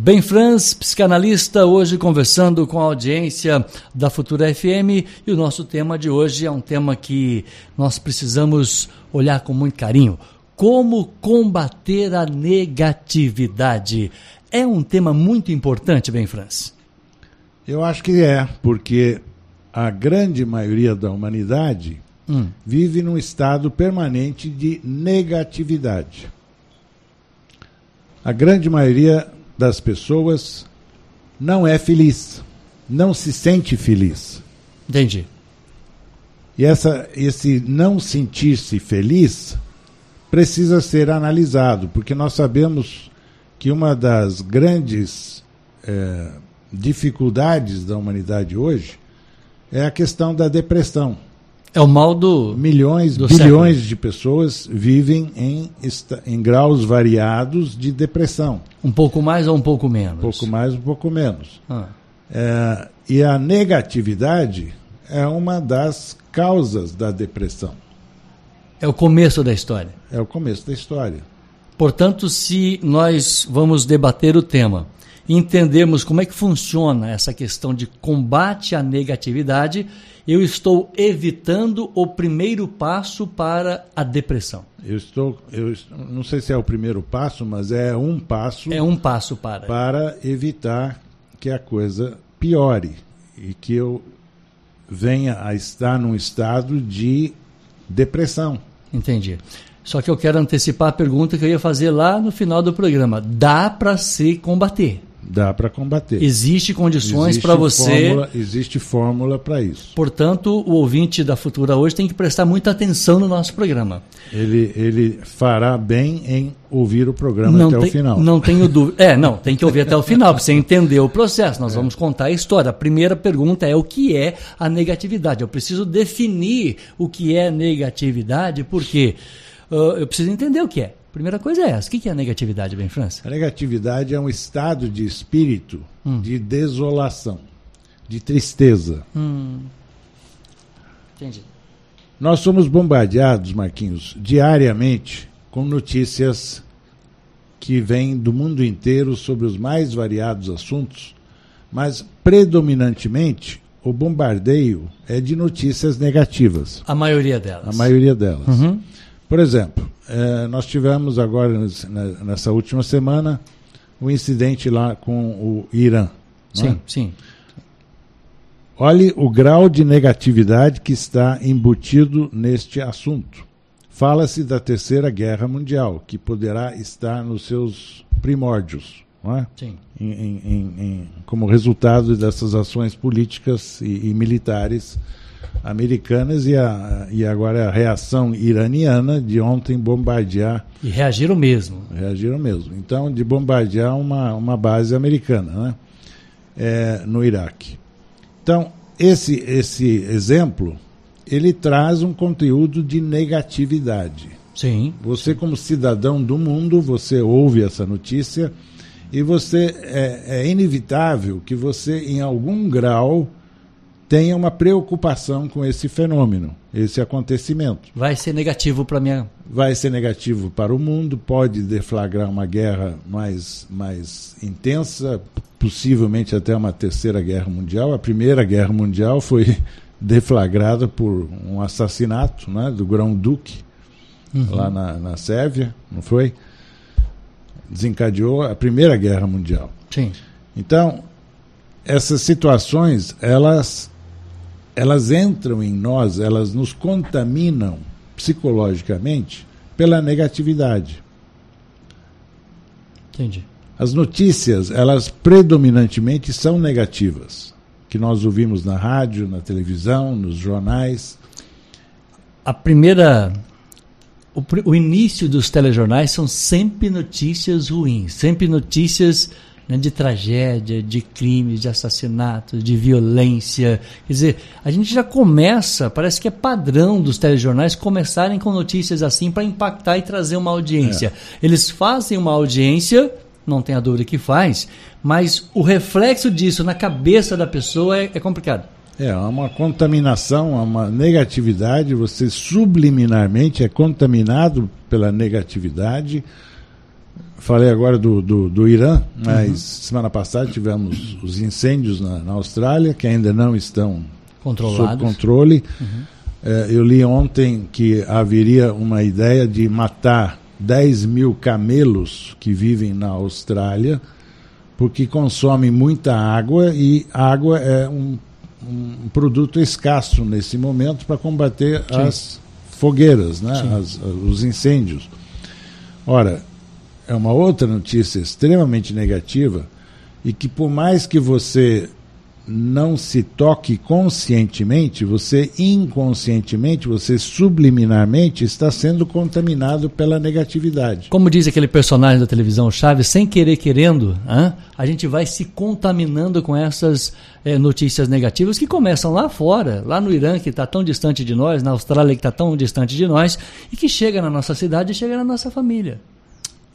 Bem Franz, psicanalista, hoje conversando com a audiência da Futura FM e o nosso tema de hoje é um tema que nós precisamos olhar com muito carinho. Como combater a negatividade? É um tema muito importante, Bem Franz. Eu acho que é, porque a grande maioria da humanidade hum. vive num estado permanente de negatividade. A grande maioria das pessoas não é feliz, não se sente feliz. Entendi. E essa, esse não sentir-se feliz precisa ser analisado, porque nós sabemos que uma das grandes é, dificuldades da humanidade hoje é a questão da depressão. É o mal do. Milhões, do bilhões século. de pessoas vivem em, em graus variados de depressão. Um pouco mais ou um pouco menos? Um pouco mais, um pouco menos. Ah. É, e a negatividade é uma das causas da depressão. É o começo da história. É o começo da história. Portanto, se nós vamos debater o tema entendermos como é que funciona essa questão de combate à negatividade, eu estou evitando o primeiro passo para a depressão. Eu estou, eu não sei se é o primeiro passo, mas é um passo. É um passo para para evitar que a coisa piore e que eu venha a estar num estado de depressão. Entendi. Só que eu quero antecipar a pergunta que eu ia fazer lá no final do programa. Dá para se combater? Dá para combater. Existe condições para você. Fórmula, existe fórmula para isso. Portanto, o ouvinte da Futura hoje tem que prestar muita atenção no nosso programa. Ele, ele fará bem em ouvir o programa não até tem, o final. Não tenho dúvida. É, não, tem que ouvir até o final para você entender o processo. Nós é. vamos contar a história. A primeira pergunta é o que é a negatividade. Eu preciso definir o que é negatividade, porque uh, eu preciso entender o que é. Primeira coisa é essa. O que é a negatividade, bem, França? A negatividade é um estado de espírito hum. de desolação, de tristeza. Hum. Entendi. Nós somos bombardeados, Marquinhos, diariamente com notícias que vêm do mundo inteiro sobre os mais variados assuntos, mas predominantemente o bombardeio é de notícias negativas. A maioria delas. A maioria delas. Uhum. Por exemplo, é, nós tivemos agora, nessa última semana, o um incidente lá com o Irã. Sim, é? sim. Olhe o grau de negatividade que está embutido neste assunto. Fala-se da Terceira Guerra Mundial, que poderá estar nos seus primórdios, não é? Sim. Em, em, em, como resultado dessas ações políticas e, e militares americanas e, a, e agora a reação iraniana de ontem bombardear. E reagiram mesmo. Reagiram mesmo. Então, de bombardear uma, uma base americana né? É, no Iraque. Então, esse, esse exemplo, ele traz um conteúdo de negatividade. Sim. Você, como cidadão do mundo, você ouve essa notícia e você é, é inevitável que você, em algum grau, tenha uma preocupação com esse fenômeno, esse acontecimento. Vai ser negativo para minha. Vai ser negativo para o mundo, pode deflagrar uma guerra mais, mais intensa, possivelmente até uma terceira guerra mundial. A primeira guerra mundial foi deflagrada por um assassinato né, do grão-duque uhum. lá na, na Sérvia, não foi? Desencadeou a primeira guerra mundial. Sim. Então, essas situações, elas elas entram em nós, elas nos contaminam psicologicamente pela negatividade. Entendi. As notícias, elas predominantemente são negativas, que nós ouvimos na rádio, na televisão, nos jornais. A primeira o, o início dos telejornais são sempre notícias ruins, sempre notícias né, de tragédia, de crimes, de assassinatos, de violência. Quer dizer, a gente já começa, parece que é padrão dos telejornais começarem com notícias assim para impactar e trazer uma audiência. É. Eles fazem uma audiência, não tem a dúvida que faz, mas o reflexo disso na cabeça da pessoa é, é complicado. É, uma contaminação, uma negatividade, você subliminarmente é contaminado pela negatividade Falei agora do, do, do Irã, mas uhum. semana passada tivemos os incêndios na, na, Austrália, que ainda não estão sob controle. Uhum. É, eu li ontem que haveria uma ideia de matar 10 mil camelos que vivem na Austrália, porque consomem muita água e água é um, um produto escasso nesse momento para combater Sim. as fogueiras, né? As, os incêndios. Ora, é uma outra notícia extremamente negativa e que por mais que você não se toque conscientemente, você inconscientemente, você subliminarmente está sendo contaminado pela negatividade. Como diz aquele personagem da televisão Chaves, sem querer querendo, hein, a gente vai se contaminando com essas é, notícias negativas que começam lá fora, lá no Irã que está tão distante de nós, na Austrália que está tão distante de nós e que chega na nossa cidade e chega na nossa família.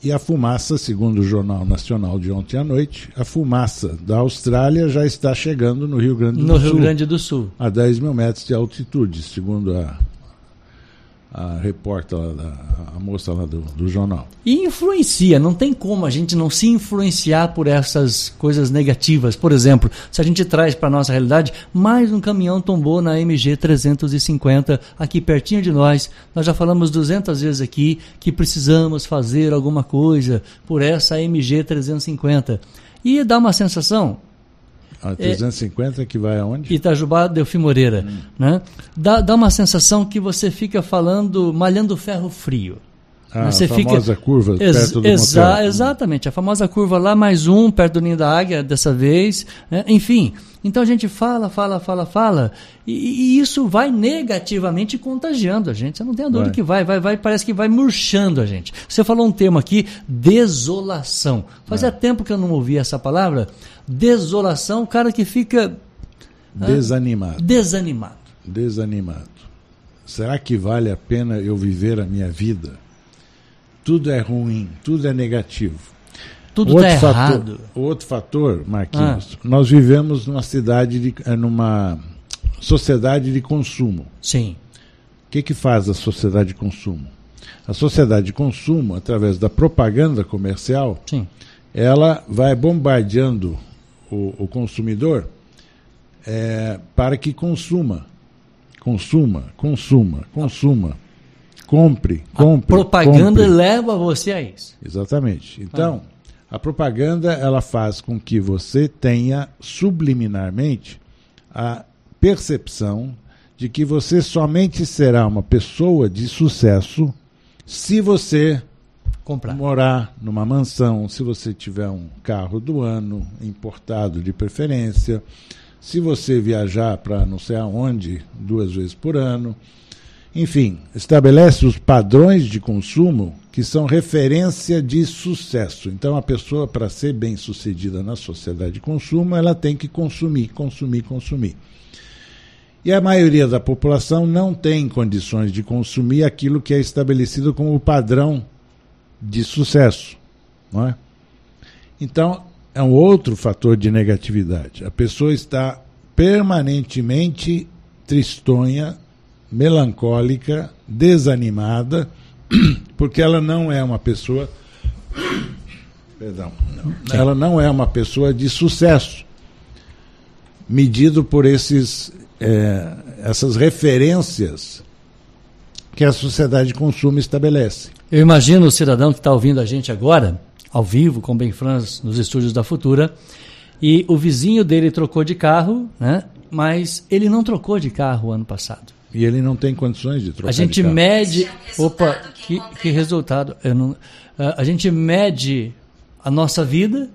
E a fumaça, segundo o Jornal Nacional de ontem à noite, a fumaça da Austrália já está chegando no Rio Grande do no Sul. No Rio Grande do Sul. A 10 mil metros de altitude, segundo a a repórter, a, a moça lá do, do, jornal. E influencia, não tem como a gente não se influenciar por essas coisas negativas. Por exemplo, se a gente traz para a nossa realidade, mais um caminhão tombou na MG 350 aqui pertinho de nós. Nós já falamos 200 vezes aqui que precisamos fazer alguma coisa por essa MG 350. E dá uma sensação, a 350 é, que vai aonde? Itajubá, Delfim Moreira. Hum. Né? Dá, dá uma sensação que você fica falando, malhando ferro frio. Ah, você a famosa fica... curva Ex perto do exa motel. Exatamente, a famosa curva lá, mais um, perto do ninho da águia, dessa vez. Né? Enfim, então a gente fala, fala, fala, fala, e, e, isso vai negativamente contagiando a gente. Você não tem a dúvida vai. que vai, vai, vai, parece que vai murchando a gente. Você falou um termo aqui, desolação. Fazia é. tempo que eu não ouvia essa palavra. Desolação, o cara que fica. Desanimado. Desanimado. Desanimado. Será que vale a pena eu viver a minha vida? Tudo é ruim, tudo é negativo. Tudo está errado. O outro fator, Marquinhos, ah. nós vivemos numa cidade, de, eh, numa sociedade de consumo. Sim. O que, que faz a sociedade de consumo? A sociedade de consumo, através da propaganda comercial, Sim. ela vai bombardeando o, o consumidor é, para que consuma. Consuma, consuma, consuma. Compre, compre. A propaganda compre. leva você a isso. Exatamente. Então, ah. a propaganda ela faz com que você tenha subliminarmente a percepção de que você somente será uma pessoa de sucesso se você Comprar. morar numa mansão, se você tiver um carro do ano, importado de preferência, se você viajar para não sei aonde duas vezes por ano, enfim, estabelece os padrões de consumo que são referência de sucesso. Então, a pessoa, para ser bem sucedida na sociedade de consumo, ela tem que consumir, consumir, consumir. E a maioria da população não tem condições de consumir aquilo que é estabelecido como padrão de sucesso. Não é? Então, é um outro fator de negatividade. A pessoa está permanentemente tristonha, melancólica, desanimada, porque ela não é uma pessoa. Perdão. Ela não é uma pessoa de sucesso, medido por esses, é, essas referências que a sociedade de consumo estabelece. Eu imagino o cidadão que está ouvindo a gente agora, ao vivo, com Ben Franz, nos estúdios da Futura, e o vizinho dele trocou de carro, né? mas ele não trocou de carro ano passado. E ele não tem condições de trocar. A gente mede. Opa, que, que resultado. Não, a gente mede a nossa vida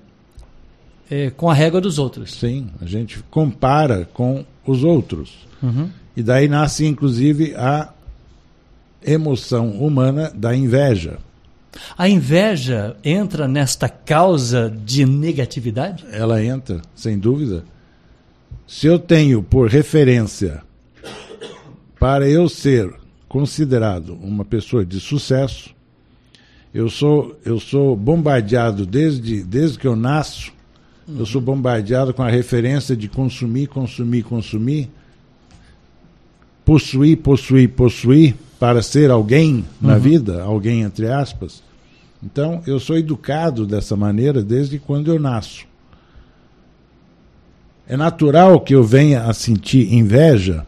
é, com a régua dos outros. Sim, a gente compara com os outros. Uhum. E daí nasce, inclusive, a emoção humana da inveja. A inveja entra nesta causa de negatividade? Ela entra, sem dúvida. Se eu tenho por referência para eu ser considerado uma pessoa de sucesso, eu sou, eu sou bombardeado desde, desde que eu nasço, eu sou bombardeado com a referência de consumir, consumir, consumir, possuir, possuir, possuir, para ser alguém na uhum. vida, alguém entre aspas. Então, eu sou educado dessa maneira desde quando eu nasço. É natural que eu venha a sentir inveja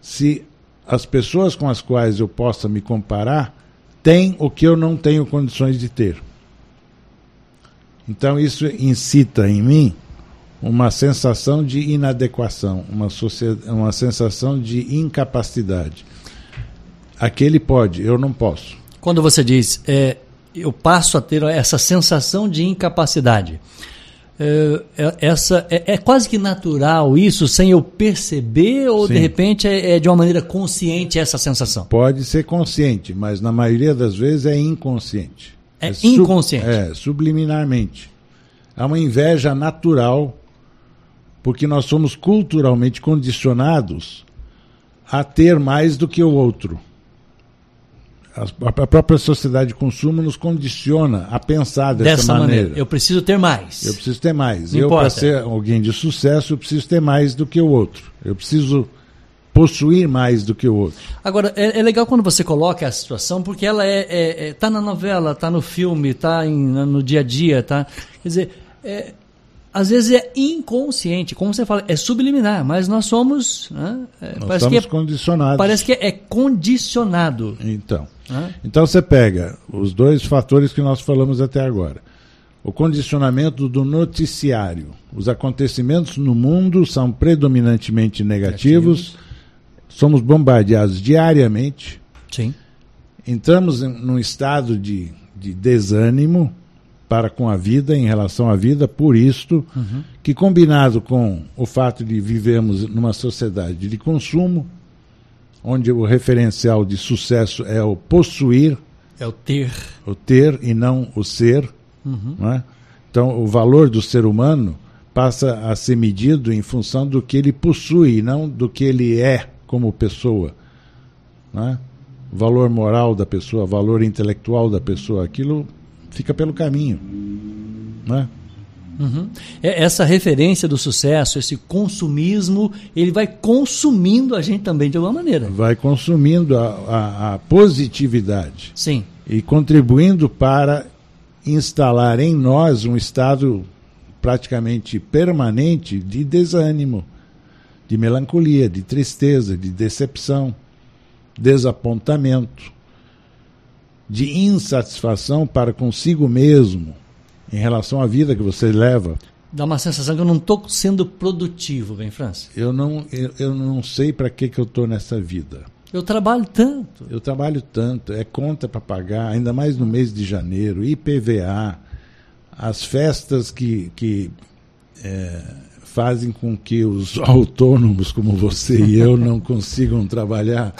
se as pessoas com as quais eu possa me comparar têm o que eu não tenho condições de ter. Então, isso incita em mim uma sensação de inadequação, uma, uma sensação de incapacidade. Aquele pode, eu não posso. Quando você diz, é, eu passo a ter essa sensação de incapacidade, é, é, essa é, é, quase que natural isso, sem eu perceber, ou Sim. de repente é, é, de uma maneira consciente essa sensação? Pode ser consciente, mas na maioria das vezes é inconsciente. É, é inconsciente. Sub, é, subliminarmente. Há uma inveja natural, porque nós somos culturalmente condicionados a ter mais do que o outro a própria sociedade de consumo nos condiciona a pensar dessa, dessa maneira. maneira. Eu preciso ter mais. Eu preciso ter mais. Não eu, para ser alguém de sucesso, eu preciso ter mais do que o outro. Eu preciso possuir mais do que o outro. Agora, é, é legal quando você coloca a situação, porque ela é, é, é tá na novela, tá no filme, tá em, no dia a dia, tá? Quer dizer, é, às vezes é inconsciente, como você fala, é subliminar, mas nós somos. Né, é, nós parece que é, condicionados. Parece que é condicionado. Então. Então você pega os dois fatores que nós falamos até agora. O condicionamento do noticiário. Os acontecimentos no mundo são predominantemente negativos. negativos. Somos bombardeados diariamente. Sim. Entramos em, num estado de, de desânimo para com a vida, em relação à vida, por isto, uhum. que combinado com o fato de vivemos numa sociedade de consumo, onde o referencial de sucesso é o possuir, é o ter, o ter e não o ser, uhum. é? então o valor do ser humano passa a ser medido em função do que ele possui, não do que ele é como pessoa, não é? O valor moral da pessoa, o valor intelectual da pessoa, aquilo fica pelo caminho. Né? Uhum. Essa referência do sucesso, esse consumismo, ele vai consumindo a gente também de alguma maneira. Vai consumindo a, a, a positividade. Sim. E contribuindo para instalar em nós um estado praticamente permanente de desânimo, de melancolia, de tristeza, de decepção, desapontamento de insatisfação para consigo mesmo em relação à vida que você leva. Dá uma sensação que eu não estou sendo produtivo, bem, França. Eu não, eu, eu não sei para que, que eu estou nessa vida. Eu trabalho tanto. Eu trabalho tanto, é conta para pagar, ainda mais no mês de janeiro, IPVA, as festas que, que é, fazem com que os autônomos como você e eu não consigam trabalhar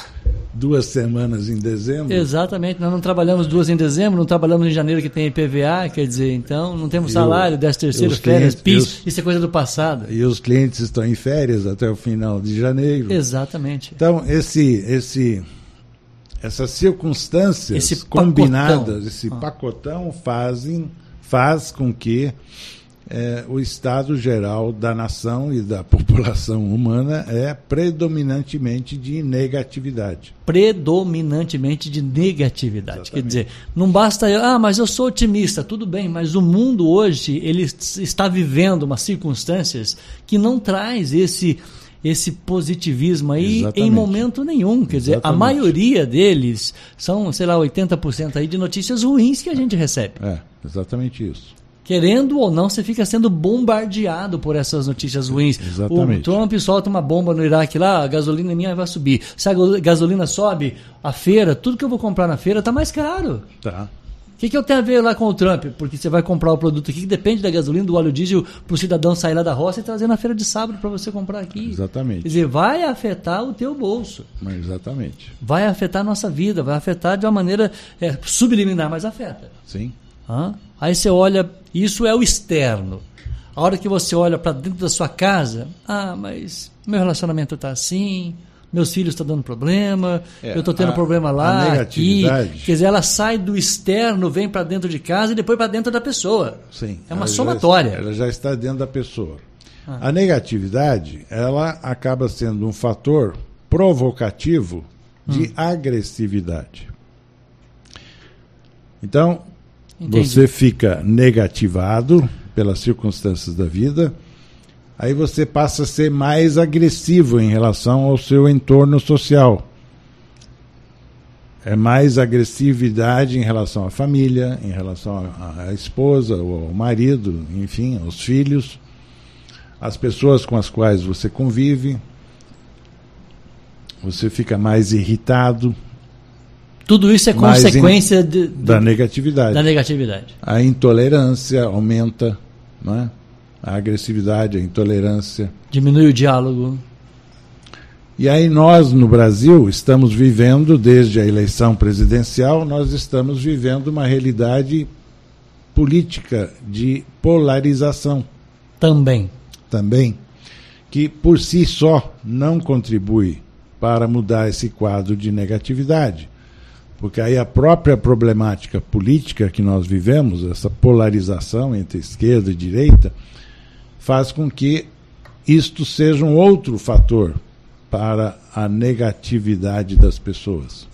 duas semanas em dezembro. Exatamente, nós não trabalhamos duas em dezembro, não trabalhamos em janeiro que tem IPVA, quer dizer, então não temos salário, décimo terceiro, férias, PIS, os, isso é coisa do passado. E os clientes estão em férias até o final de janeiro. Exatamente. Então, esse, esse, essas circunstâncias esse combinadas, esse ah. pacotão fazem, faz com que é, o estado geral da nação e da população humana é predominantemente de negatividade. Predominantemente de negatividade. Exatamente. Quer dizer, não basta, ah, mas eu sou otimista, tudo bem, mas o mundo hoje ele está vivendo umas circunstâncias que não traz esse esse positivismo aí Exatamente. em momento nenhum. Quer dizer, a maioria deles são, sei lá, 80% aí de notícias ruins que a gente recebe. É, exatamente isso. Querendo ou não, você fica sendo bombardeado por essas notícias ruins. Exatamente. O Trump solta uma bomba no Iraque lá, a gasolina minha vai subir. Se a gasolina sobe, a feira, tudo que eu vou comprar na feira está mais caro. Tá. O que, que eu tenho a ver lá com o Trump? Porque você vai comprar o produto aqui que depende da gasolina, do óleo diesel, para o cidadão sair lá da roça e trazer na feira de sábado para você comprar aqui. Exatamente. Quer dizer, vai afetar o teu bolso. Mas exatamente. Vai afetar a nossa vida, vai afetar de uma maneira é, subliminar, mas afeta. Sim. Hã? Aí você olha, isso é o externo. A hora que você olha para dentro da sua casa, ah, mas meu relacionamento está assim, meus filhos estão dando problema, é, eu estou tendo a, problema lá, aqui. Quer dizer, ela sai do externo, vem para dentro de casa e depois para dentro da pessoa. Sim. É uma somatória. Já, ela já está dentro da pessoa. Ah. A negatividade, ela acaba sendo um fator provocativo de hum. agressividade. Então, Entendi. Você fica negativado pelas circunstâncias da vida, aí você passa a ser mais agressivo em relação ao seu entorno social. É mais agressividade em relação à família, em relação à esposa, ao marido, enfim, aos filhos, às pessoas com as quais você convive. Você fica mais irritado, tudo isso é consequência de, de, da negatividade. Da negatividade. A intolerância aumenta, não é? a agressividade, a intolerância. Diminui o diálogo. E aí nós no Brasil estamos vivendo, desde a eleição presidencial, nós estamos vivendo uma realidade política de polarização. Também. Também. Que por si só não contribui para mudar esse quadro de negatividade. Porque aí a própria problemática política que nós vivemos, essa polarização entre esquerda e direita, faz com que isto seja um outro fator para a negatividade das pessoas.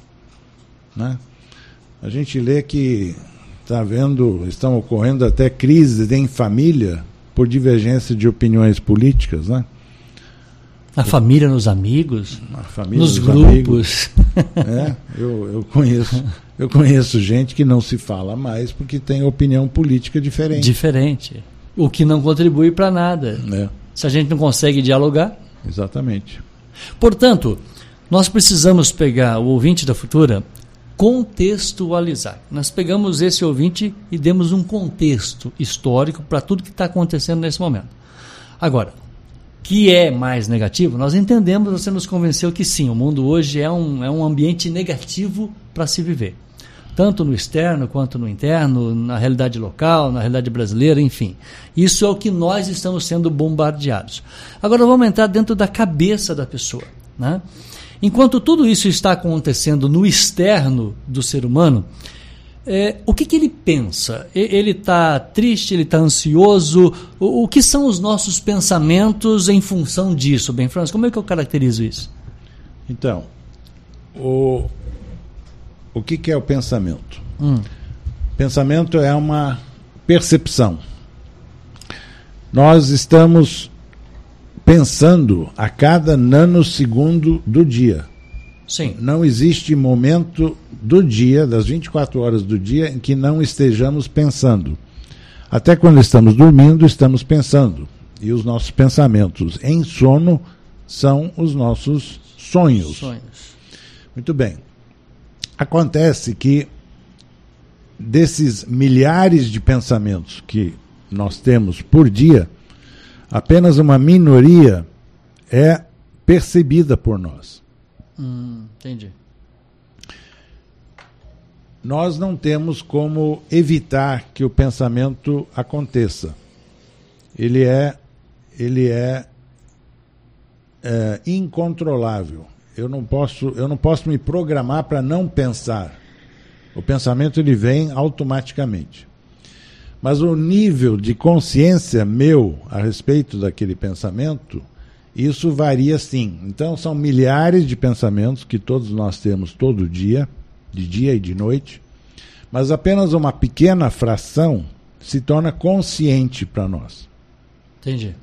Né? A gente lê que está vendo, estão ocorrendo até crises em família por divergência de opiniões políticas, né? Na família, nos amigos, família, nos, nos grupos. é, eu, eu, conheço, eu conheço gente que não se fala mais porque tem opinião política diferente. Diferente. O que não contribui para nada. É. Se a gente não consegue dialogar. Exatamente. Portanto, nós precisamos pegar o ouvinte da futura, contextualizar. Nós pegamos esse ouvinte e demos um contexto histórico para tudo que está acontecendo nesse momento. Agora, que é mais negativo, nós entendemos, você nos convenceu que sim, o mundo hoje é um, é um ambiente negativo para se viver. Tanto no externo quanto no interno, na realidade local, na realidade brasileira, enfim. Isso é o que nós estamos sendo bombardeados. Agora vamos entrar dentro da cabeça da pessoa. Né? Enquanto tudo isso está acontecendo no externo do ser humano, é, o que, que, ele pensa? Ele está triste, ele está ansioso? O, o, que são os nossos pensamentos em função disso, Ben Franz? Como é que eu caracterizo isso? Então, o, o que, que é o pensamento? Hum. Pensamento é uma percepção. Nós estamos pensando a cada nanosegundo do dia. Sim. Não existe momento do dia, das 24 horas do dia, em que não estejamos pensando. Até quando estamos dormindo, estamos pensando. E os nossos pensamentos em sono são os nossos sonhos. sonhos. Muito bem. Acontece que desses milhares de pensamentos que nós temos por dia, apenas uma minoria é percebida por nós. Hum, entendi. Nós não temos como evitar que o pensamento aconteça. Ele é, ele é, é incontrolável. Eu não posso, eu não posso me programar para não pensar. O pensamento ele vem automaticamente. Mas o nível de consciência meu a respeito daquele pensamento isso varia sim. Então, são milhares de pensamentos que todos nós temos todo dia, de dia e de noite, mas apenas uma pequena fração se torna consciente para nós. Entendi.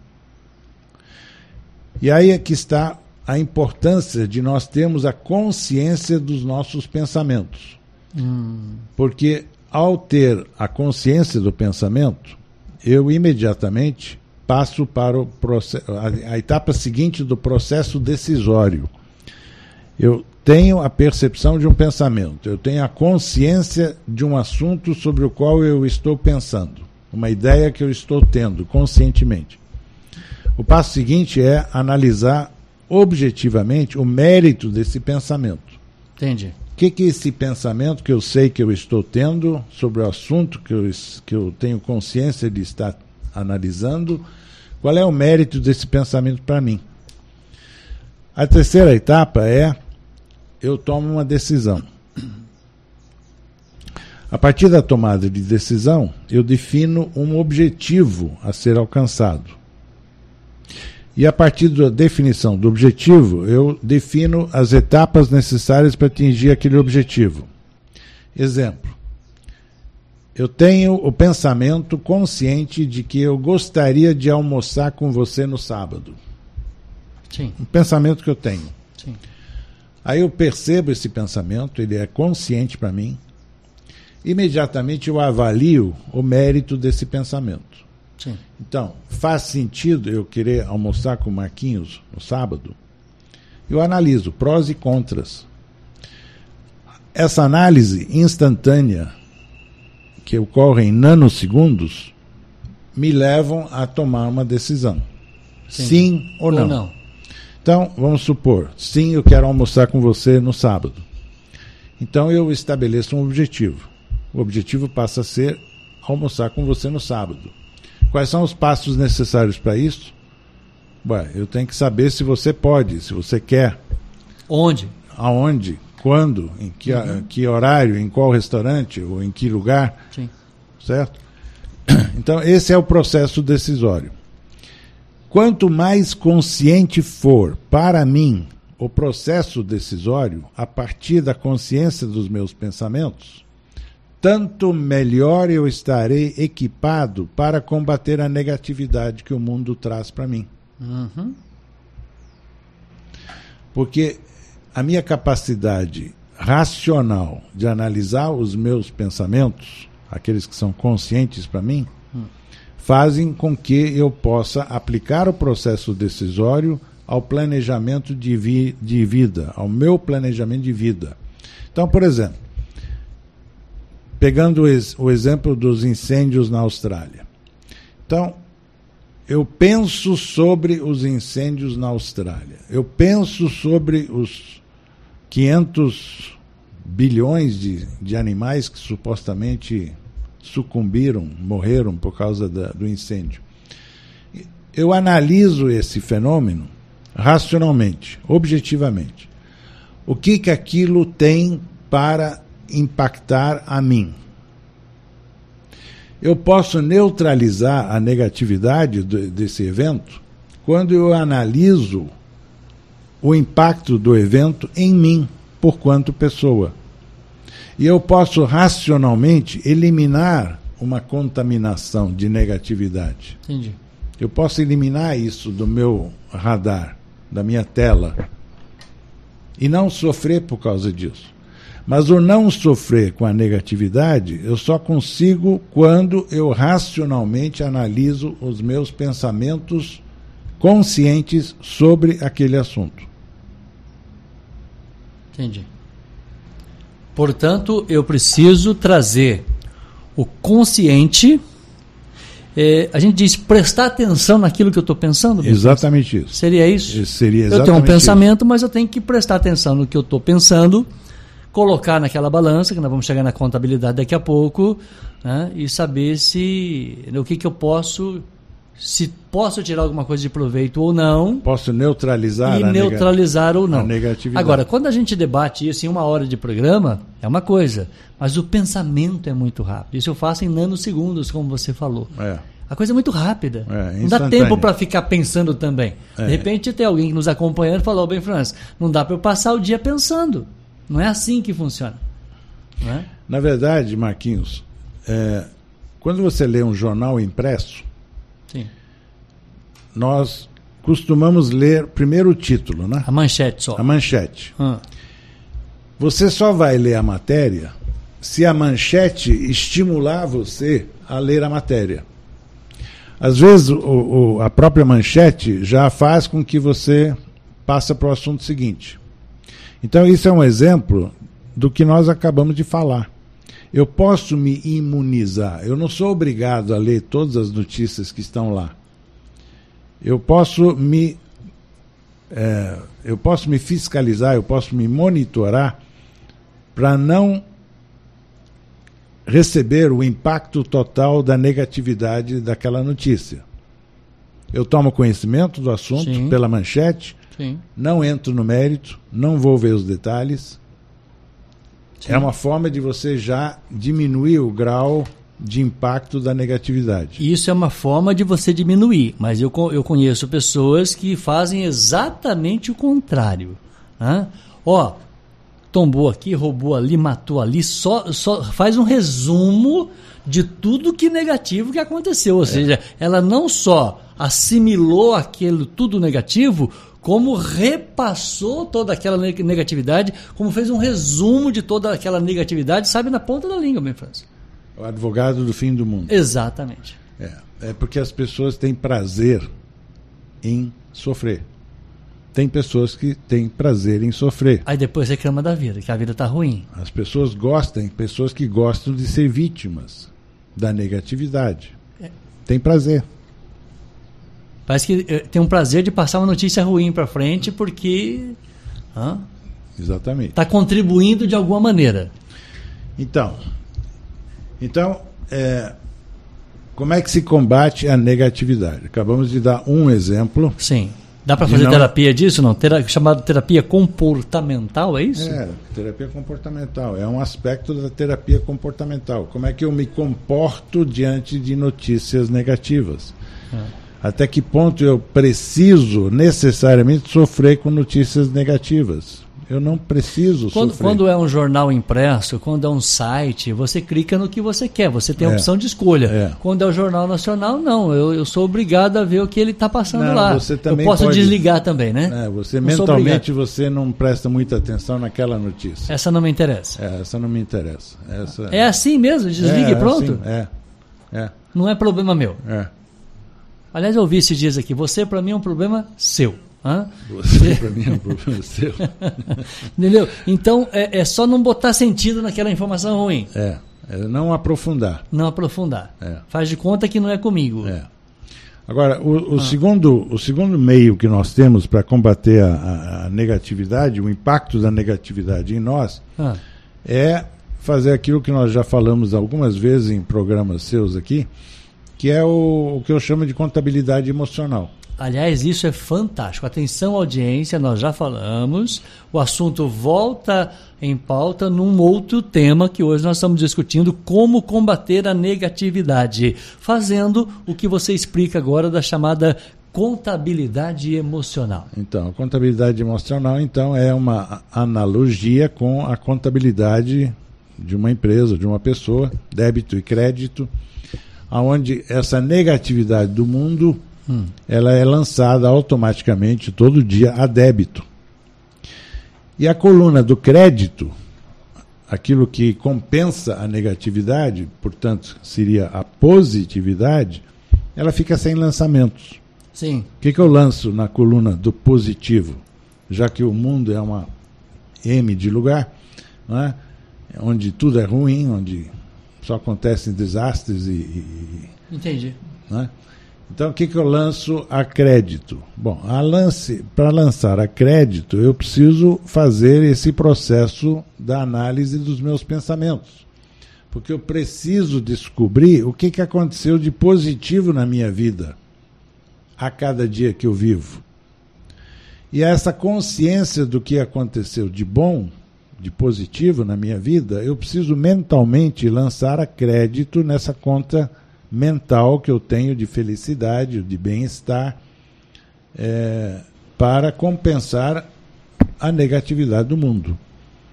E aí é que está a importância de nós termos a consciência dos nossos pensamentos. Hum. Porque ao ter a consciência do pensamento, eu imediatamente passo para o processo, a, a etapa seguinte do processo decisório. Eu tenho a percepção de um pensamento, eu tenho a consciência de um assunto sobre o qual eu estou pensando, uma ideia que eu estou tendo conscientemente. O passo seguinte é analisar objetivamente o mérito desse pensamento. Entendi. O que, que esse pensamento que eu sei que eu estou tendo sobre o assunto que eu, que eu tenho consciência de estar analisando qual é o mérito desse pensamento para mim. A terceira etapa é eu tomo uma decisão. A partir da tomada de decisão, eu defino um objetivo a ser alcançado. E a partir da definição do objetivo, eu defino as etapas necessárias para atingir aquele objetivo. Exemplo: eu tenho o pensamento consciente de que eu gostaria de almoçar com você no sábado. Sim. Um pensamento que eu tenho. Sim. Aí eu percebo esse pensamento, ele é consciente para mim. Imediatamente eu avalio o mérito desse pensamento. Sim. Então, faz sentido eu querer almoçar com o Marquinhos no sábado? Eu analiso prós e contras. Essa análise instantânea que ocorrem em nanosegundos me levam a tomar uma decisão. Sim. Sim, ou, não. Ou não. Então, vamos supor, sim, eu quero almoçar com você no sábado. Então eu estabeleço um objetivo. O objetivo passa a ser almoçar com você no sábado. Quais são os passos necessários para isso? Ué, eu tenho que saber se você pode, se você quer, Onde? aonde, quando, em que, que horário, em qual restaurante ou em que lugar Sim. certo? Então, esse é o processo decisório. Quanto mais consciente for para mim o processo decisório, a partir da consciência dos meus pensamentos, tanto melhor eu estarei equipado para combater a negatividade que o mundo traz para mim. Uhum. Porque a minha capacidade racional de analisar os meus pensamentos, aqueles que são conscientes para mim, fazem com que eu possa aplicar o processo decisório ao planejamento de, vi de vida, ao meu planejamento de vida. Então, por exemplo, pegando o, ex o exemplo dos incêndios na Austrália. Então, eu penso sobre os incêndios na Austrália. Eu penso sobre os 500 bilhões de, de animais que supostamente sucumbiram, morreram por causa da, do incêndio. Eu analiso esse fenômeno racionalmente, objetivamente. O que que aquilo tem para impactar a mim? Eu posso neutralizar a negatividade do, desse evento quando eu analiso o impacto do evento em mim, por quanto pessoa. E eu posso racionalmente eliminar uma contaminação de negatividade. Entendi. Eu posso eliminar isso do meu radar, da minha tela, e não sofrer por causa disso. Mas o não sofrer com a negatividade, eu só consigo quando eu racionalmente analiso os meus pensamentos conscientes sobre aquele assunto. Entendi. Portanto, eu preciso trazer o consciente. eh, a gente diz prestar atenção naquilo que eu estou pensando. Exatamente isso. Seria isso? Esse seria eu tenho um isso. pensamento, mas eu tenho que prestar atenção no que eu estou pensando, colocar naquela balança, que nós vamos chegar na contabilidade daqui a pouco, né, e saber se no que, que eu posso, se posso tirar alguma coisa de proveito ou não, Posso neutralizar e a neutralizar ou não. a negatividade. Agora, quando a gente debate isso em uma hora de programa, é uma coisa, mas o pensamento é muito rápido. Isso eu faço em nanosegundos, como você falou. É. A coisa é muito rápida. É, não dá tempo para ficar pensando também. É. De repente tem alguém que nos acompanhando e falou, bem, Franz, não dá para eu passar o dia pensando. Não é assim que funciona. É? Na verdade, Marquinhos, é, quando você lê um jornal impresso, Sim. nós costumamos ler primeiro o título, né? A manchete só. A manchete. Ah, Você só vai ler a matéria se a manchete estimular você a ler a matéria. Às vezes, o- o- a própria manchete já faz com que você passe para o assunto seguinte. Então, isso é um exemplo do que nós acabamos de falar. Eu posso me imunizar. Eu não sou obrigado a ler todas as notícias que estão lá. Eu posso me é, eu posso me fiscalizar, eu posso me monitorar para não receber o impacto total da negatividade daquela notícia. Eu tomo conhecimento do assunto Sim. pela manchete, sim. não entro no mérito, não vou ver os detalhes. Sim. É uma forma de você já diminuir o grau de impacto da negatividade. Isso é uma forma de você diminuir, mas eu, eu conheço pessoas que fazem exatamente o contrário. né? Ó, tombou aqui, roubou ali, matou ali, só, só faz um resumo de tudo que negativo que aconteceu. Ou é. seja, ela não só assimilou aquele tudo negativo, como repassou toda aquela negatividade, como fez um resumo de toda aquela negatividade, sabe, na ponta da língua, meu França. O advogado do fim do mundo. Exatamente. É, é porque as pessoas têm prazer em sofrer. Tem pessoas que têm prazer em sofrer. Aí depois reclama da vida, que a vida está ruim. As pessoas gostam, pessoas que gostam de ser vítimas da negatividade. É. Tem prazer. Parece que eh, tem um prazer de passar uma notícia ruim para frente porque. Hã? Exatamente. Está contribuindo de alguma maneira. Então, então é, como é que se combate a negatividade? Acabamos de dar um exemplo. Sim. Dá para fazer não... terapia disso, não? Tera... Chamado terapia comportamental, é isso? É, terapia comportamental. É um aspecto da terapia comportamental. Como é que eu me comporto diante de notícias negativas? É até que ponto eu preciso necessariamente sofrer com notícias negativas. Eu não preciso quando, sofrer. Quando é um jornal impresso, quando é um site, você clica no que você quer, você tem a é. opção de escolha. É. Quando é o Jornal Nacional, não, eu, eu sou obrigado a ver o que ele está passando não, lá. Você também eu posso pode... desligar também, né? É, você não mentalmente você não presta muita atenção naquela notícia. Essa não me interessa. É, essa não me interessa. Essa... É assim mesmo, desliga e é, pronto? Assim, é, é. Não é problema meu. É. Aliás, eu ouvi esses dias aqui, você para mim é um problema seu. Hã? Você para mim é um problema seu. Entendeu? Então é, é, só não botar sentido naquela informação ruim. É, é não aprofundar. Não aprofundar. É. Faz de conta que não é comigo. É. Agora, o, o ah. segundo, o segundo meio que nós temos para combater a, a, negatividade, o impacto da negatividade em nós, ah. é fazer aquilo que nós já falamos algumas vezes em programas seus aqui, que é o, o que eu chamo de contabilidade emocional. Aliás, isso é fantástico. Atenção, audiência, nós já falamos. O assunto volta em pauta num outro tema que hoje nós estamos discutindo: como combater a negatividade, fazendo o que você explica agora da chamada contabilidade emocional. Então, a contabilidade emocional então é uma analogia com a contabilidade de uma empresa, de uma pessoa, débito e crédito onde essa negatividade do mundo hum. ela é lançada automaticamente todo dia a débito. E a coluna do crédito, aquilo que compensa a negatividade, portanto, seria a positividade, ela fica sem lançamentos. Sim. O que, que eu lanço na coluna do positivo? Já que o mundo é uma M de lugar, é? onde tudo é ruim, onde só acontecem desastres e. e Entendi. Né? Então, o que, que eu lanço a crédito? Bom, lance, para lançar a crédito, eu preciso fazer esse processo da análise dos meus pensamentos. Porque eu preciso descobrir o que, que aconteceu de positivo na minha vida a cada dia que eu vivo. E essa consciência do que aconteceu de bom de positivo na minha vida, eu preciso mentalmente lançar a crédito nessa conta mental que eu tenho de felicidade, de bem-estar, é, para compensar a negatividade do mundo.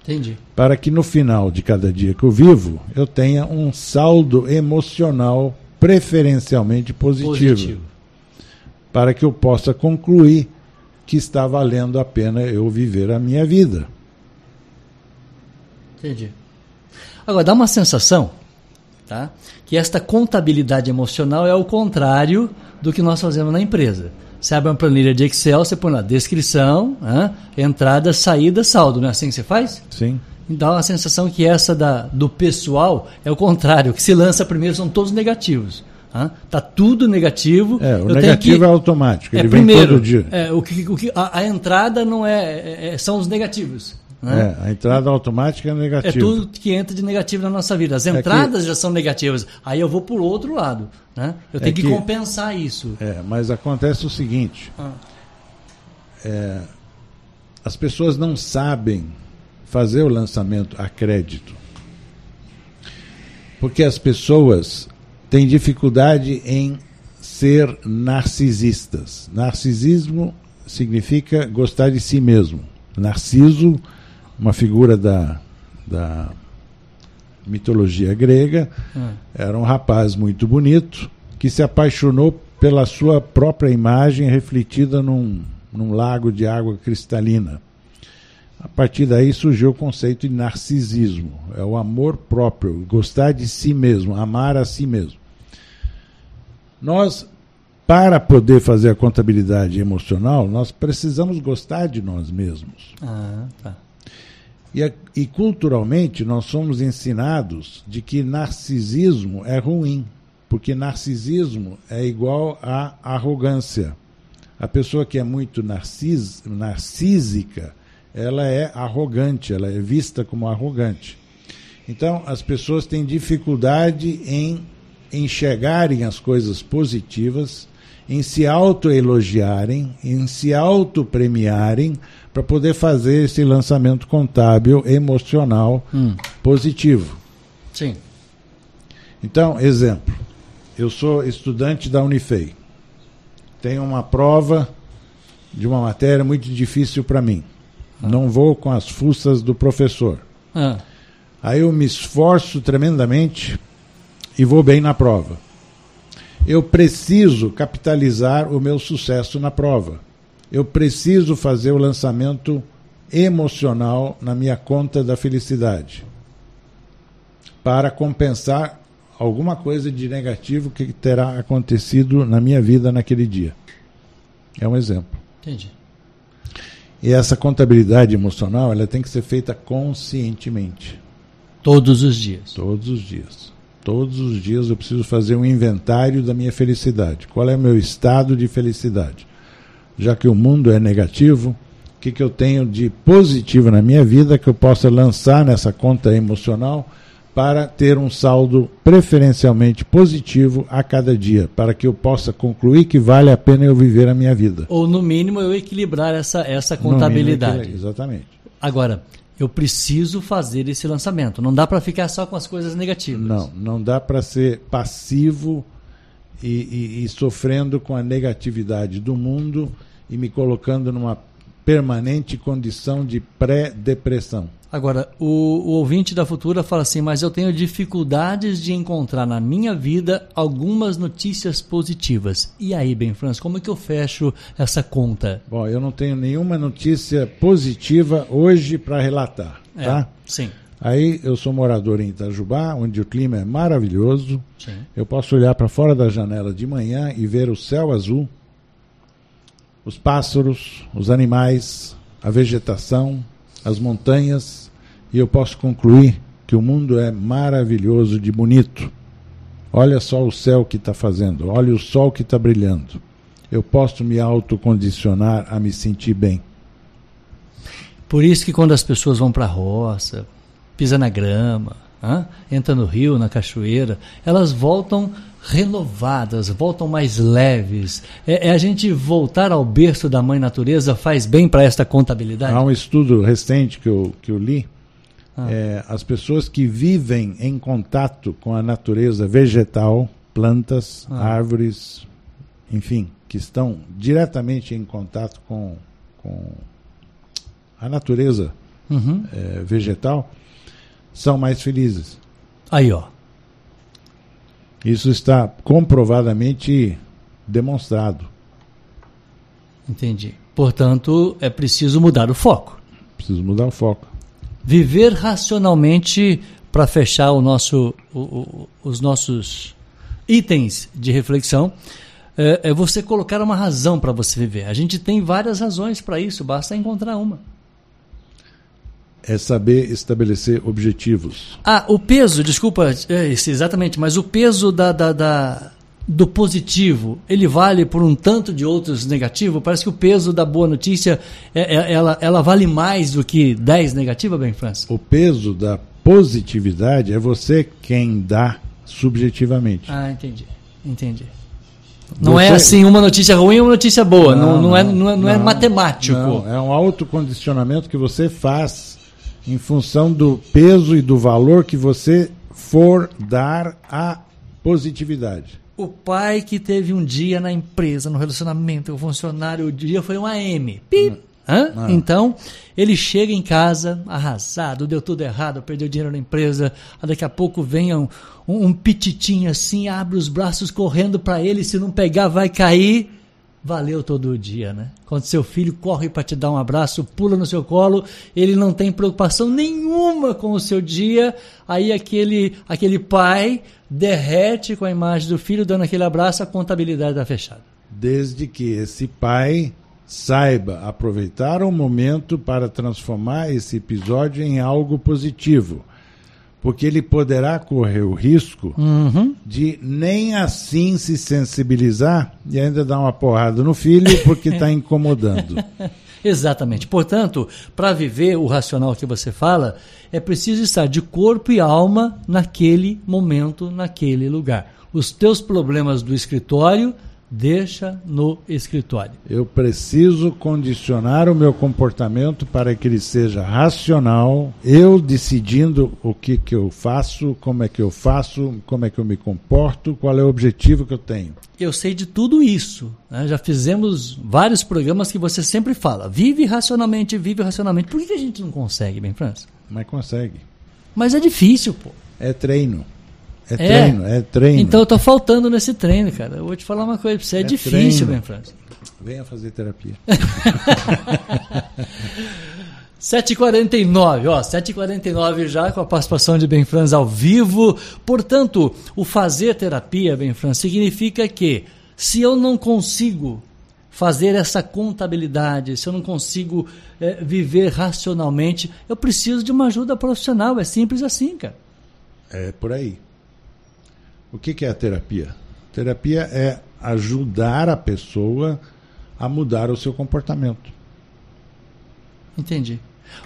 Entendi. Para que no final de cada dia que eu vivo, eu tenha um saldo emocional preferencialmente positivo. positivo. Para que eu possa concluir que está valendo a pena eu viver a minha vida. Entendi. Agora, dá uma sensação tá? que esta contabilidade emocional é o contrário do que nós fazemos na empresa. Você abre uma planilha de Excel, você põe lá descrição, entrada, saída, saldo. Não é assim que você faz? Sim. Então a sensação que essa da, do pessoal é o contrário. O que se lança primeiro são todos negativos. Está tudo negativo. É, o negativo que, é automático. Ele é, primeiro, É, o que, o que, a, a entrada não é, é, é são os negativos. Né? É, a entrada automática é negativa. É tudo que entra de negativo na nossa vida. As entradas é que... já são negativas. Aí eu vou por outro lado. Né? Eu tenho é que, que, compensar isso. É, mas acontece o seguinte: ah. é, as pessoas não sabem fazer o lançamento a crédito. Porque as pessoas têm dificuldade em ser narcisistas. Narcisismo significa gostar de si mesmo. Narciso uma figura da, da mitologia grega. Hum. Era um rapaz muito bonito que se apaixonou pela sua própria imagem refletida num, num lago de água cristalina. A partir daí surgiu o conceito de narcisismo. É o amor próprio, gostar de si mesmo, amar a si mesmo. Nós, para poder fazer a contabilidade emocional, nós precisamos gostar de nós mesmos. Ah, tá. E, e culturalmente nós somos ensinados de que narcisismo é ruim, porque narcisismo é igual a arrogância. A pessoa que é muito narcis, narcísica, ela é arrogante, ela é vista como arrogante. Então, as pessoas têm dificuldade em enxergarem as coisas positivas, em se autoelogiarem, em se autopremiarem, para poder fazer esse lançamento contábil emocional hum. positivo. Sim. Então, exemplo, eu sou estudante da Unifei. Tenho uma prova de uma matéria muito difícil para mim. Não vou com as fuças do professor. Ah. Aí eu me esforço tremendamente e vou bem na prova. Eu preciso capitalizar o meu sucesso na prova. Eu preciso fazer o lançamento emocional na minha conta da felicidade para compensar alguma coisa de negativo que terá acontecido na minha vida naquele dia. É um exemplo. Entendi. E essa contabilidade emocional, ela tem que ser feita conscientemente. Todos os dias. Todos os dias. Todos os dias eu preciso fazer um inventário da minha felicidade. Qual é o meu estado de felicidade? Já que o mundo é negativo, o que, que eu tenho de positivo na minha vida que eu possa lançar nessa conta emocional para ter um saldo preferencialmente positivo a cada dia, para que eu possa concluir que vale a pena eu viver a minha vida. Ou, no mínimo, eu equilibrar essa, essa contabilidade. Mínimo, exatamente. Agora, eu preciso fazer esse lançamento. Não dá para ficar só com as coisas negativas. Não, não dá para ser passivo e, e, e sofrendo com a negatividade do mundo e me colocando numa permanente condição de pré-depressão. Agora, o, o, ouvinte da Futura fala assim, mas eu tenho dificuldades de encontrar na minha vida algumas notícias positivas. E aí, Ben Franz, como é que eu fecho essa conta? Bom, eu não tenho nenhuma notícia positiva hoje para relatar, é, tá? Sim. Aí eu sou morador em Itajubá, onde o clima é maravilhoso. Sim. Eu posso olhar para fora da janela de manhã e ver o céu azul, os pássaros, os animais, a vegetação, as montanhas e eu posso concluir que o mundo é maravilhoso de bonito. Olha só o céu que está fazendo, olha o sol que está brilhando. Eu posso me autocondicionar a me sentir bem. Por isso que quando as pessoas vão para a roça, pisa na grama, hein? entra no rio, na cachoeira, elas voltam renovadas, voltam mais leves. É, é, a gente voltar ao berço da mãe natureza faz bem para esta contabilidade? Há um estudo recente que eu, que eu li ah. É, as pessoas que vivem em contato com a natureza vegetal, plantas, ah. árvores, enfim, que estão diretamente em contato com, com a natureza uhum. é, vegetal, são mais felizes. Aí, ó. Isso está comprovadamente demonstrado. Entendi. Portanto, é preciso mudar o foco. Preciso mudar o foco. Viver racionalmente para fechar o nosso, o, o, os nossos itens de reflexão é, é você colocar uma razão para você viver. A gente tem várias razões para isso, basta encontrar uma. É saber estabelecer objetivos. Ah, o peso, desculpa, é, exatamente, mas o peso da, da, da do positivo, ele vale por um tanto de outros negativos? Parece que o peso da boa notícia, é, é, ela, ela vale mais do que 10 negativas, bem, França? O peso da positividade é você quem dá subjetivamente. Ah, entendi. Entendi. Não é você... é assim uma notícia ruim e uma notícia boa. Não, não, não, é, não, é, não, é matemático. Não, é um autocondicionamento que você faz em função do peso e do valor que você for dar à positividade. O pai que teve um dia na empresa, no relacionamento com o funcionário, o dia foi um AM. Pi, Ah. Então, ele chega em casa arrasado, deu tudo errado, perdeu dinheiro na empresa. Daqui a pouco vem um, um, um pititinho assim, abre os braços correndo para ele, se não pegar vai cair. Valeu todo dia, né? Quando seu filho corre para te dar um abraço, pula no seu colo, ele não tem preocupação nenhuma com o seu dia, aí aquele, aquele pai derrete com a imagem do filho dando aquele abraço, a contabilidade está fechada. Desde que esse pai saiba aproveitar o momento para transformar esse episódio em algo positivo. Porque ele poderá correr o risco uhum. de nem assim se sensibilizar e ainda dar uma porrada no filho porque está incomodando. Exatamente. Portanto, para viver o racional que você fala, é preciso estar de corpo e alma naquele momento, naquele lugar. Os teus problemas do escritório deixa no escritório. Eu preciso condicionar o meu comportamento para que ele seja racional, eu decidindo o que, que eu faço, como é que eu faço, como é que eu me comporto, qual é o objetivo que eu tenho. Eu sei de tudo isso. Né? Já fizemos vários programas que você sempre fala: vive racionalmente, vive racionalmente. Por que a gente não consegue, bem, França? Mas consegue. Mas é difícil, pô. É treino. É, é, treino, é treino. Então eu tô faltando nesse treino, cara. Eu vou te falar uma coisa pra você, é, é difícil, Ben França. Venha fazer terapia. 7h49, ó, 7h49 já com a participação de Ben Franz ao vivo. Portanto, o fazer terapia, Ben Franz, significa que se eu não consigo fazer essa contabilidade, se eu não consigo é, viver racionalmente, eu preciso de uma ajuda profissional. É simples assim, cara. É por aí. O que, que é a terapia? Terapia é ajudar a pessoa a mudar o seu comportamento. Entendi.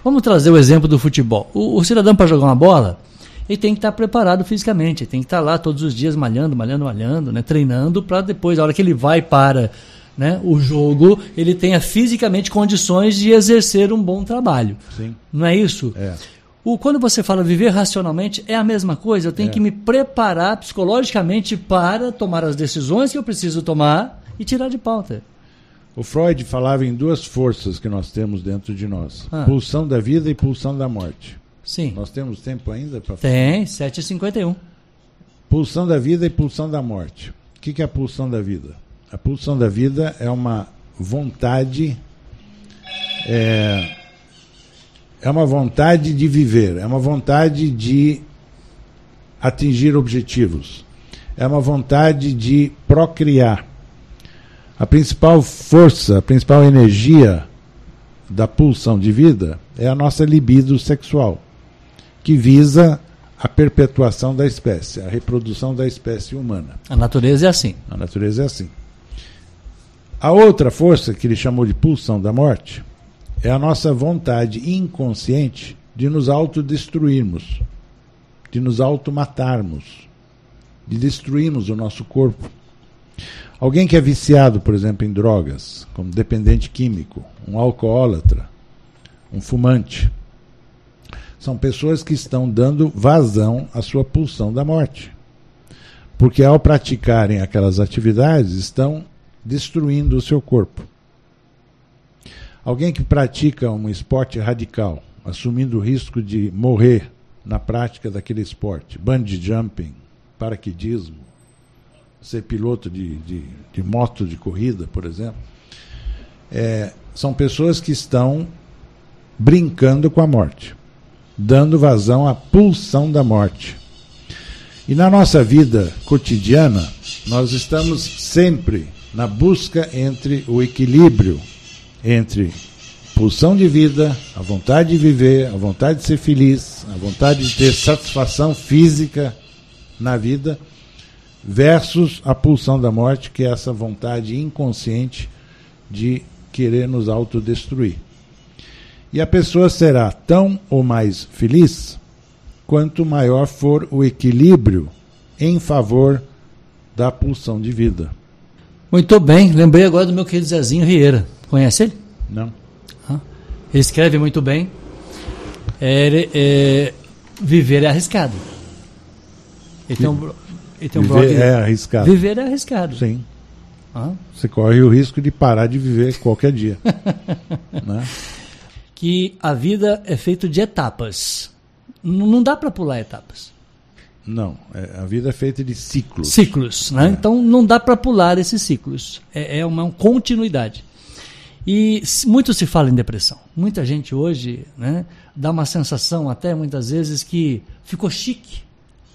Vamos trazer o exemplo do futebol. O, o cidadão para jogar uma bola, ele tem que estar preparado fisicamente, ele tem que estar lá todos os dias malhando, malhando, malhando, né, treinando para depois, a hora que ele vai para né, o jogo, ele tenha fisicamente condições de exercer um bom trabalho. Sim. Não é isso? É. O, quando você fala viver racionalmente, é a mesma coisa. Eu tenho é. que me preparar psicologicamente para tomar as decisões que eu preciso tomar e tirar de pauta. O Freud falava em duas forças que nós temos dentro de nós: ah. pulsão da vida e pulsão da morte. Sim. Nós temos tempo ainda para Tem, 7h51. Pulsão da vida e pulsão da morte. O que é a pulsão da vida? A pulsão da vida é uma vontade é, é uma vontade de viver, é uma vontade de atingir objetivos, é uma vontade de procriar. A principal força, a principal energia da pulsão de vida é a nossa libido sexual, que visa a perpetuação da espécie, a reprodução da espécie humana. A natureza é assim. A natureza é assim. A outra força, que ele chamou de pulsão da morte, é a nossa vontade inconsciente de nos autodestruirmos, de nos automatarmos, de destruirmos o nosso corpo. Alguém que é viciado, por exemplo, em drogas, como dependente químico, um alcoólatra, um fumante, são pessoas que estão dando vazão à sua pulsão da morte. Porque ao praticarem aquelas atividades, estão destruindo o seu corpo. Alguém que pratica um esporte radical, assumindo o risco de morrer na prática daquele esporte, bungee jumping, paraquedismo, ser piloto de, de, de moto de corrida, por exemplo, é, são pessoas que estão brincando com a morte, dando vazão à pulsão da morte. E na nossa vida cotidiana, nós estamos sempre na busca entre o equilíbrio entre pulsão de vida, a vontade de viver, a vontade de ser feliz, a vontade de ter satisfação física na vida, versus a pulsão da morte, que é essa vontade inconsciente de querer nos autodestruir. E a pessoa será tão ou mais feliz quanto maior for o equilíbrio em favor da pulsão de vida. Muito bem, lembrei agora do meu querido Zezinho Rieira. Conhece ele? Não. Ah, ele escreve muito bem. É, é, viver é arriscado. Ele tem um, ele tem um viver blog, é arriscado. Viver é arriscado. Sim. ah. você corre o risco de parar de viver qualquer dia. né? Que a vida é feita de etapas. Não dá para pular etapas. Não, é, a vida é feita de ciclos. Ciclos, né? É. Então não dá para pular esses ciclos. É, é uma continuidade. E muito se fala em depressão. Muita gente hoje né, dá uma sensação, até muitas vezes, que ficou chique,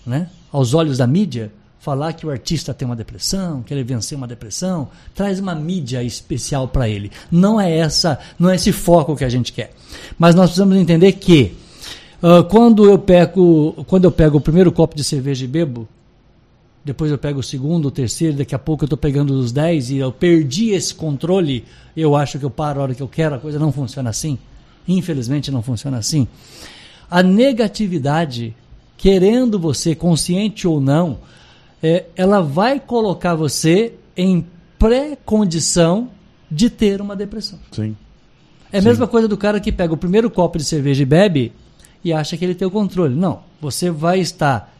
né, aos olhos da mídia, falar que o artista tem uma depressão, que ele venceu uma depressão, traz uma mídia especial para ele. Não é essa, não é esse foco que a gente quer. Mas nós precisamos entender que uh, quando eu pego, quando eu pego o primeiro copo de cerveja e bebo, depois eu pego o segundo, o terceiro, daqui a pouco eu estou pegando os dez e eu perdi esse controle, eu acho que eu paro a hora que eu quero, a coisa não funciona assim. Infelizmente não funciona assim. A negatividade, querendo você, consciente ou não, é, ela vai colocar você em pré-condição de ter uma depressão. Sim. É a Sim. mesma coisa do cara que pega o primeiro copo de cerveja e bebe e acha que ele tem o controle. Não, você vai estar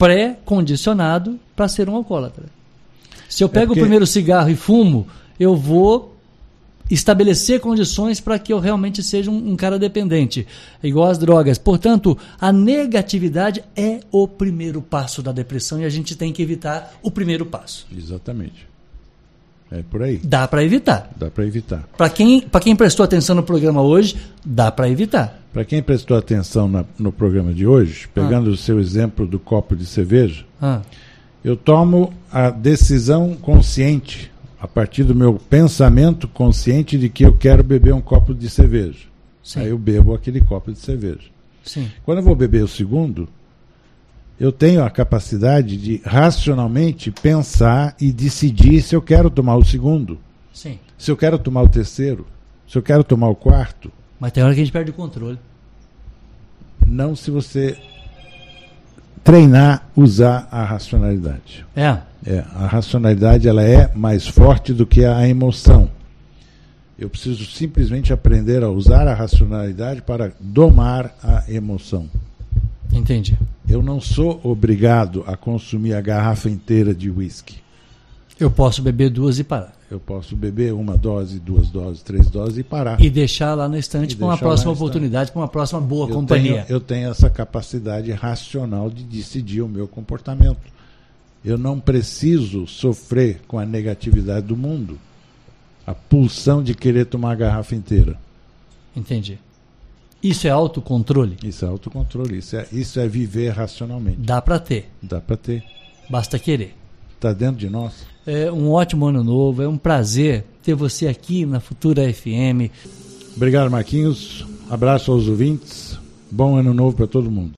pré-condicionado para ser um alcoólatra. Se eu é pego é porque... o primeiro cigarro e fumo, eu vou estabelecer condições para que eu realmente seja um, um, cara dependente, igual as drogas. Portanto, a negatividade é o primeiro passo da depressão e a gente tem que evitar o primeiro passo. Exatamente. É por aí. Dá para evitar. Dá para evitar. Para quem, quem prestou atenção no programa hoje, dá para evitar. Para quem prestou atenção na, no programa de hoje, pegando ah. o seu exemplo do copo de cerveja, ah. eu tomo a decisão consciente, a partir do meu pensamento consciente de que eu quero beber um copo de cerveja. Sim. Aí eu bebo aquele copo de cerveja. Sim. Quando eu vou beber o segundo, eu tenho a capacidade de racionalmente pensar e decidir se eu quero tomar o segundo, Sim. se eu quero tomar o terceiro, se eu quero tomar o quarto. Mas tem hora que a gente perde o controle. Não se você treinar, usar a racionalidade. É. É, a racionalidade ela é mais forte do que a emoção. Eu preciso simplesmente aprender a usar a racionalidade para domar a emoção. Entendi. Eu não sou obrigado a consumir a garrafa inteira de whisky. Eu posso beber duas e parar. Eu posso beber uma dose, duas doses, três doses e parar. E deixar lá no estante para uma próxima oportunidade, para uma próxima boa eu companhia. Tenho, eu tenho essa capacidade racional de decidir o meu comportamento. Eu não preciso sofrer com a negatividade do mundo, a pulsão de querer tomar a garrafa inteira. Entendi. Isso é autocontrole? Isso é autocontrole, isso é, isso é viver racionalmente. Dá para ter. Dá para ter. Basta querer. Está dentro de nós. É um ótimo ano novo, é um prazer ter você aqui na Futura FM. Obrigado, Marquinhos. Abraço aos ouvintes. Bom ano novo para todo mundo.